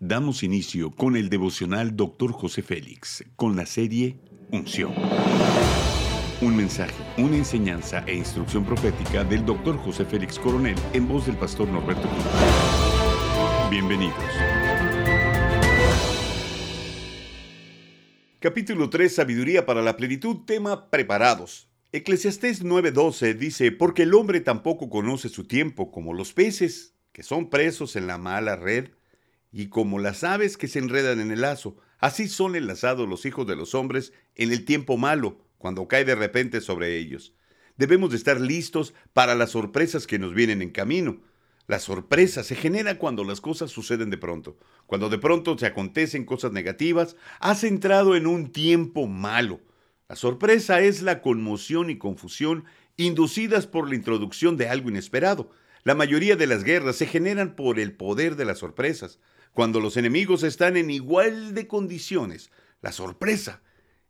Damos inicio con el devocional Dr. José Félix, con la serie Unción. Un mensaje, una enseñanza e instrucción profética del Dr. José Félix Coronel en voz del pastor Norberto Cruz. Bienvenidos. Capítulo 3, Sabiduría para la plenitud, tema preparados. Eclesiastés 9:12 dice, porque el hombre tampoco conoce su tiempo como los peces, que son presos en la mala red, y como las aves que se enredan en el lazo, así son enlazados los hijos de los hombres en el tiempo malo, cuando cae de repente sobre ellos. Debemos de estar listos para las sorpresas que nos vienen en camino. La sorpresa se genera cuando las cosas suceden de pronto. Cuando de pronto se acontecen cosas negativas, has entrado en un tiempo malo. La sorpresa es la conmoción y confusión inducidas por la introducción de algo inesperado. La mayoría de las guerras se generan por el poder de las sorpresas. Cuando los enemigos están en igual de condiciones, la sorpresa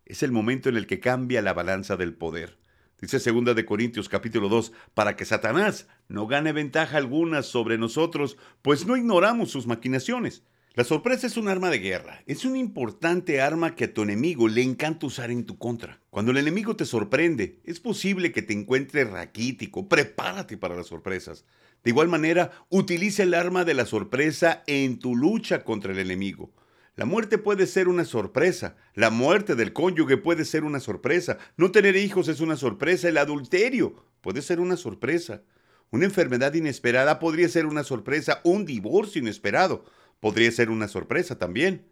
es el momento en el que cambia la balanza del poder. Dice 2 de Corintios capítulo 2, para que Satanás no gane ventaja alguna sobre nosotros, pues no ignoramos sus maquinaciones. La sorpresa es un arma de guerra. Es un importante arma que a tu enemigo le encanta usar en tu contra. Cuando el enemigo te sorprende, es posible que te encuentre raquítico. Prepárate para las sorpresas. De igual manera, utiliza el arma de la sorpresa en tu lucha contra el enemigo. La muerte puede ser una sorpresa. La muerte del cónyuge puede ser una sorpresa. No tener hijos es una sorpresa. El adulterio puede ser una sorpresa. Una enfermedad inesperada podría ser una sorpresa. Un divorcio inesperado Podría ser una sorpresa también.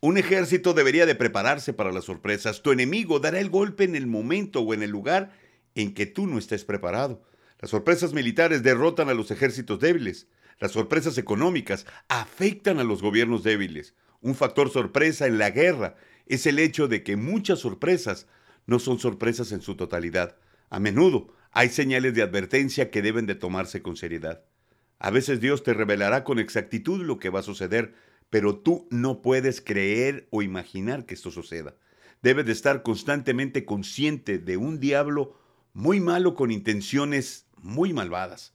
Un ejército debería de prepararse para las sorpresas. Tu enemigo dará el golpe en el momento o en el lugar en que tú no estés preparado. Las sorpresas militares derrotan a los ejércitos débiles. Las sorpresas económicas afectan a los gobiernos débiles. Un factor sorpresa en la guerra es el hecho de que muchas sorpresas no son sorpresas en su totalidad. A menudo hay señales de advertencia que deben de tomarse con seriedad. A veces Dios te revelará con exactitud lo que va a suceder, pero tú no puedes creer o imaginar que esto suceda. Debes de estar constantemente consciente de un diablo muy malo con intenciones muy malvadas.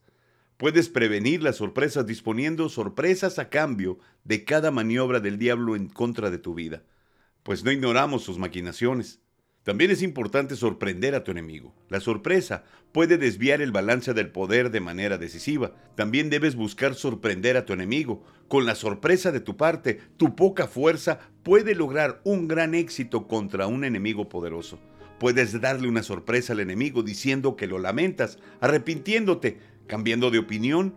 Puedes prevenir las sorpresas disponiendo sorpresas a cambio de cada maniobra del diablo en contra de tu vida, pues no ignoramos sus maquinaciones. También es importante sorprender a tu enemigo. La sorpresa puede desviar el balance del poder de manera decisiva. También debes buscar sorprender a tu enemigo. Con la sorpresa de tu parte, tu poca fuerza puede lograr un gran éxito contra un enemigo poderoso. Puedes darle una sorpresa al enemigo diciendo que lo lamentas, arrepintiéndote, cambiando de opinión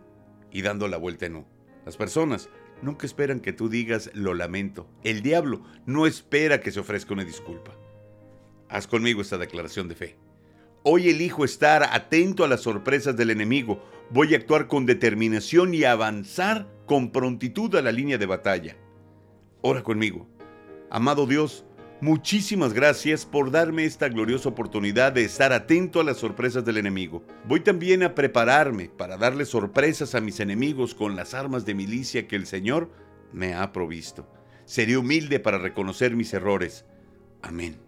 y dando la vuelta en no. Las personas nunca esperan que tú digas lo lamento. El diablo no espera que se ofrezca una disculpa. Haz conmigo esta declaración de fe. Hoy elijo estar atento a las sorpresas del enemigo. Voy a actuar con determinación y avanzar con prontitud a la línea de batalla. Ora conmigo. Amado Dios, muchísimas gracias por darme esta gloriosa oportunidad de estar atento a las sorpresas del enemigo. Voy también a prepararme para darle sorpresas a mis enemigos con las armas de milicia que el Señor me ha provisto. Seré humilde para reconocer mis errores. Amén.